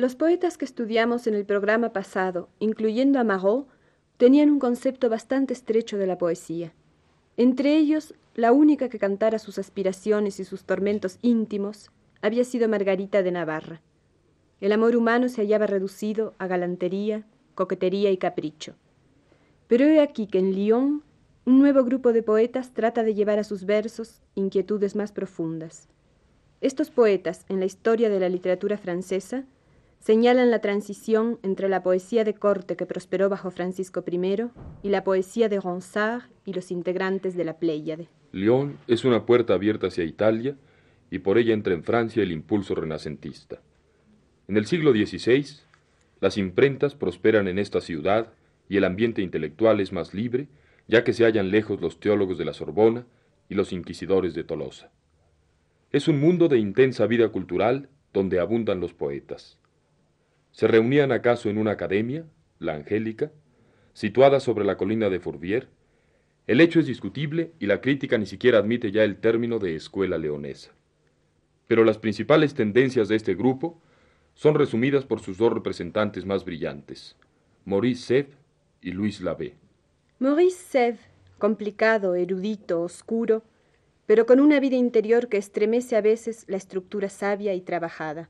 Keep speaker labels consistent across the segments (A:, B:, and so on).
A: Los poetas que estudiamos en el programa pasado, incluyendo a Marot, tenían un concepto bastante estrecho de la poesía. Entre ellos, la única que cantara sus aspiraciones y sus tormentos íntimos había sido Margarita de Navarra. El amor humano se hallaba reducido a galantería, coquetería y capricho. Pero he aquí que en Lyon un nuevo grupo de poetas trata de llevar a sus versos inquietudes más profundas. Estos poetas, en la historia de la literatura francesa, señalan la transición entre la poesía de corte que prosperó bajo Francisco I y la poesía de Ronsard y los integrantes de la Pléyade.
B: Lyon es una puerta abierta hacia Italia y por ella entra en Francia el impulso renacentista. En el siglo XVI, las imprentas prosperan en esta ciudad y el ambiente intelectual es más libre, ya que se hallan lejos los teólogos de la Sorbona y los inquisidores de Tolosa. Es un mundo de intensa vida cultural donde abundan los poetas. ¿Se reunían acaso en una academia, la Angélica, situada sobre la colina de Fourvière? El hecho es discutible y la crítica ni siquiera admite ya el término de escuela leonesa. Pero las principales tendencias de este grupo son resumidas por sus dos representantes más brillantes, Maurice Sèvres y Louis Labbé.
A: Maurice Sèvres, complicado, erudito, oscuro, pero con una vida interior que estremece a veces la estructura sabia y trabajada.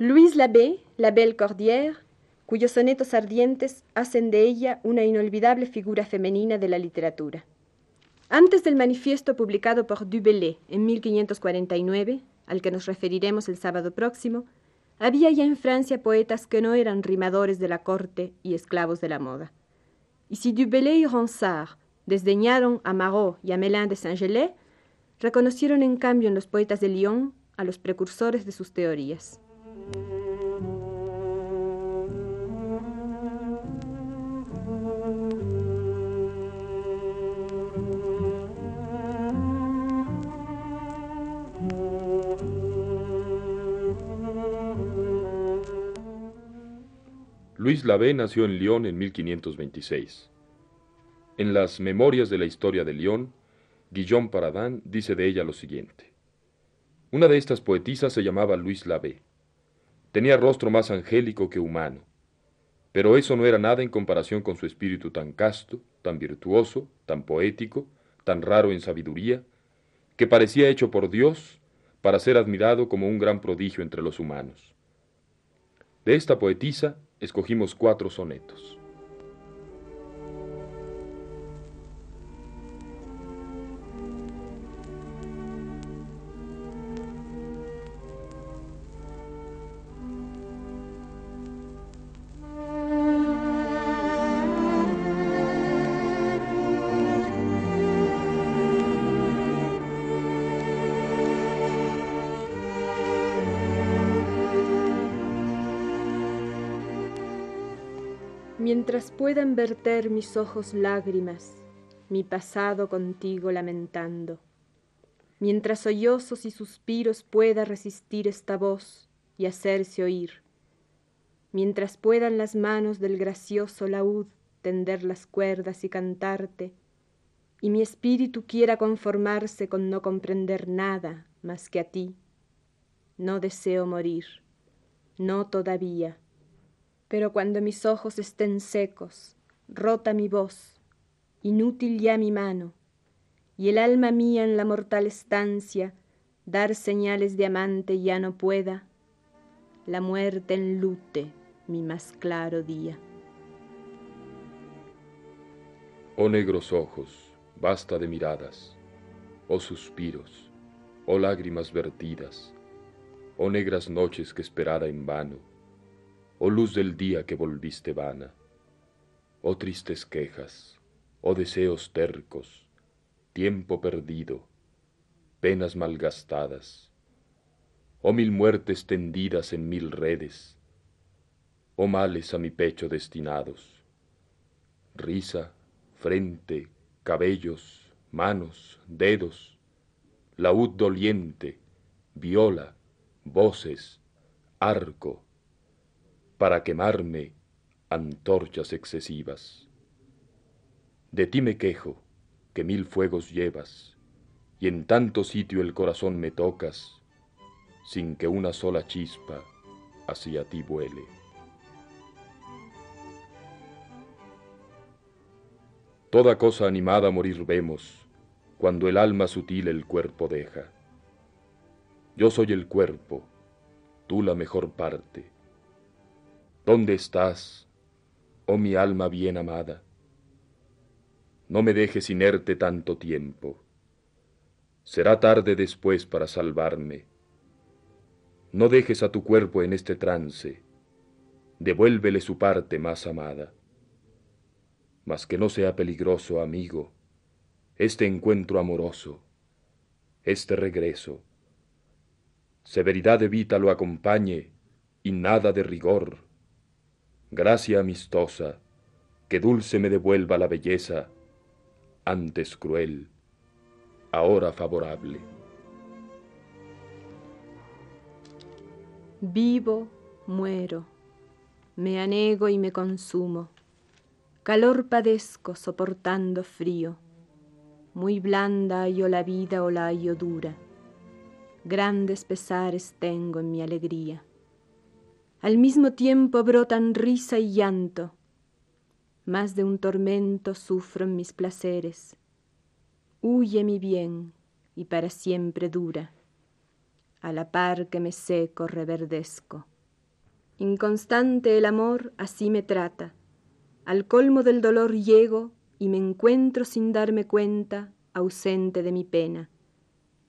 A: Louise Labbé, la Belle Cordière, cuyos sonetos ardientes hacen de ella una inolvidable figura femenina de la literatura. Antes del manifiesto publicado por Du Bellay en 1549, al que nos referiremos el sábado próximo, había ya en Francia poetas que no eran rimadores de la corte y esclavos de la moda. Y si Du Bellay y Ronsard desdeñaron a Marot y a Mélin de Saint-Gelais, reconocieron en cambio en los poetas de Lyon a los precursores de sus teorías.
B: Luis Lavé nació en Lyon en 1526. En las Memorias de la Historia de Lyon, Guillaume Paradin dice de ella lo siguiente. Una de estas poetisas se llamaba Luis Lavé. Tenía rostro más angélico que humano, pero eso no era nada en comparación con su espíritu tan casto, tan virtuoso, tan poético, tan raro en sabiduría, que parecía hecho por Dios para ser admirado como un gran prodigio entre los humanos. De esta poetisa escogimos cuatro sonetos.
A: Mientras puedan verter mis ojos lágrimas, mi pasado contigo lamentando, mientras sollozos y suspiros pueda resistir esta voz y hacerse oír, mientras puedan las manos del gracioso laúd tender las cuerdas y cantarte, y mi espíritu quiera conformarse con no comprender nada más que a ti, no deseo morir, no todavía pero cuando mis ojos estén secos, rota mi voz, inútil ya mi mano, y el alma mía en la mortal estancia dar señales de amante ya no pueda, la muerte enlute mi más claro día.
B: Oh negros ojos, basta de miradas, oh suspiros, oh lágrimas vertidas, oh negras noches que esperara en vano, oh luz del día que volviste vana, oh tristes quejas, oh deseos tercos, tiempo perdido, penas malgastadas, oh mil muertes tendidas en mil redes, oh males a mi pecho destinados, risa, frente, cabellos, manos, dedos, laúd doliente, viola, voces, arco, para quemarme antorchas excesivas. De ti me quejo, que mil fuegos llevas, y en tanto sitio el corazón me tocas, sin que una sola chispa hacia ti vuele. Toda cosa animada morir vemos, cuando el alma sutil el cuerpo deja. Yo soy el cuerpo, tú la mejor parte. ¿Dónde estás, oh mi alma bien amada? No me dejes inerte tanto tiempo. Será tarde después para salvarme. No dejes a tu cuerpo en este trance. Devuélvele su parte más amada. Mas que no sea peligroso, amigo, este encuentro amoroso, este regreso. Severidad de vida lo acompañe y nada de rigor. Gracia amistosa, que dulce me devuelva la belleza antes cruel, ahora favorable.
A: Vivo, muero, me anego y me consumo, calor padezco soportando frío, muy blanda yo la vida o la hallo dura, grandes pesares tengo en mi alegría. Al mismo tiempo brotan risa y llanto, más de un tormento sufro en mis placeres. Huye mi bien y para siempre dura, a la par que me seco reverdezco. Inconstante el amor así me trata, al colmo del dolor llego y me encuentro sin darme cuenta, ausente de mi pena.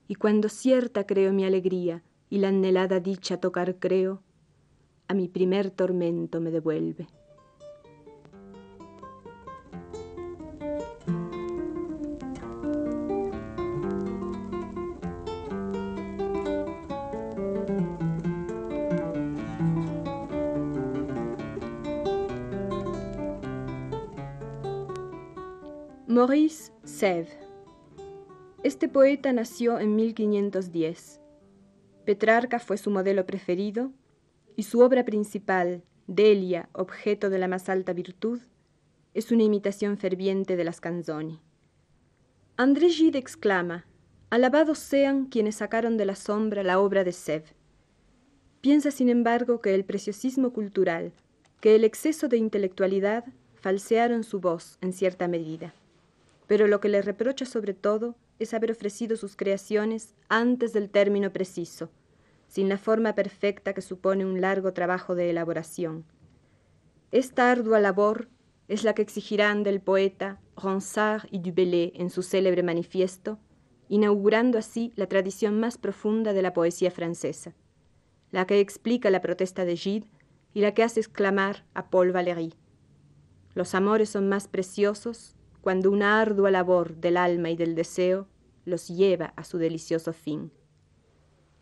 A: Y cuando cierta creo mi alegría y la anhelada dicha tocar creo, a mi primer tormento me devuelve. Maurice Sèvres. Este poeta nació en 1510. Petrarca fue su modelo preferido y su obra principal, Delia, objeto de la más alta virtud, es una imitación ferviente de las canzoni. André Gide exclama, Alabados sean quienes sacaron de la sombra la obra de Sèvres. Piensa, sin embargo, que el preciosismo cultural, que el exceso de intelectualidad falsearon su voz en cierta medida pero lo que le reprocha sobre todo es haber ofrecido sus creaciones antes del término preciso, sin la forma perfecta que supone un largo trabajo de elaboración. Esta ardua labor es la que exigirán del poeta Ronsard y Du Bellay en su célebre manifiesto, inaugurando así la tradición más profunda de la poesía francesa, la que explica la protesta de Gide y la que hace exclamar a Paul Valéry. Los amores son más preciosos cuando una ardua labor del alma y del deseo los lleva a su delicioso fin.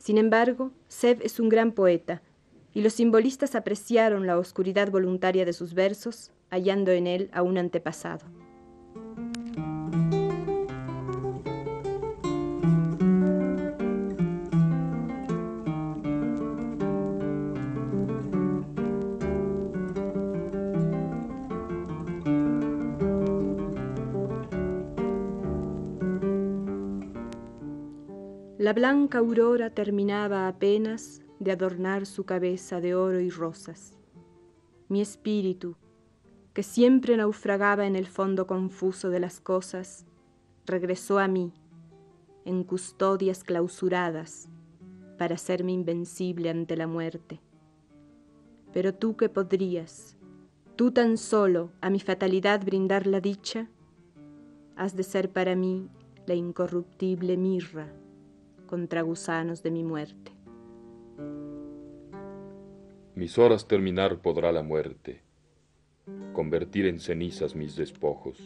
A: Sin embargo, Seb es un gran poeta, y los simbolistas apreciaron la oscuridad voluntaria de sus versos, hallando en él a un antepasado. La blanca aurora terminaba apenas de adornar su cabeza de oro y rosas. Mi espíritu, que siempre naufragaba en el fondo confuso de las cosas, regresó a mí, en custodias clausuradas, para hacerme invencible ante la muerte, Pero tú que podrías, tú tan solo a mi fatalidad brindar la dicha, has de ser para mí la incorruptible mirra contra gusanos de mi muerte.
B: Mis horas terminar podrá la muerte, convertir en cenizas mis despojos,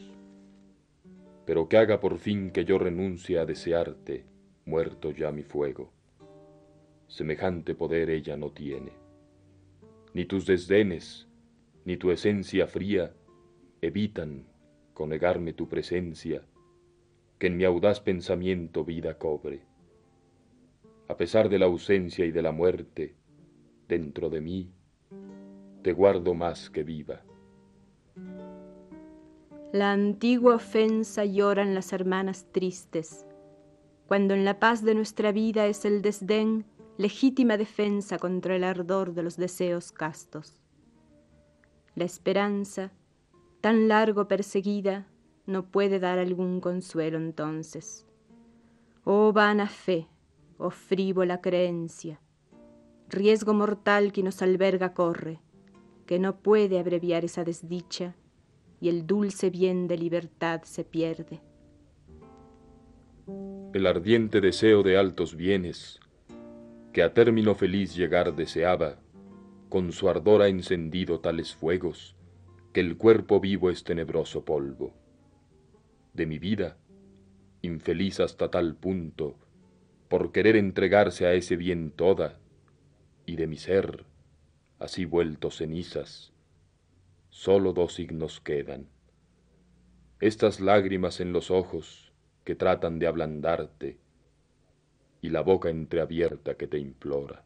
B: pero que haga por fin que yo renuncie a desearte, muerto ya mi fuego. Semejante poder ella no tiene. Ni tus desdenes, ni tu esencia fría evitan, con negarme tu presencia, que en mi audaz pensamiento vida cobre. A pesar de la ausencia y de la muerte, dentro de mí, te guardo más que viva.
A: La antigua ofensa lloran las hermanas tristes, cuando en la paz de nuestra vida es el desdén legítima defensa contra el ardor de los deseos castos. La esperanza, tan largo perseguida, no puede dar algún consuelo entonces. Oh vana fe, oh frívola creencia, riesgo mortal que nos alberga corre, que no puede abreviar esa desdicha y el dulce bien de libertad se pierde.
B: El ardiente deseo de altos bienes, que a término feliz llegar deseaba, con su ardor ha encendido tales fuegos, que el cuerpo vivo es tenebroso polvo. De mi vida, infeliz hasta tal punto, por querer entregarse a ese bien toda, y de mi ser, así vuelto cenizas, sólo dos signos quedan. Estas lágrimas en los ojos que tratan de ablandarte, y la boca entreabierta que te implora.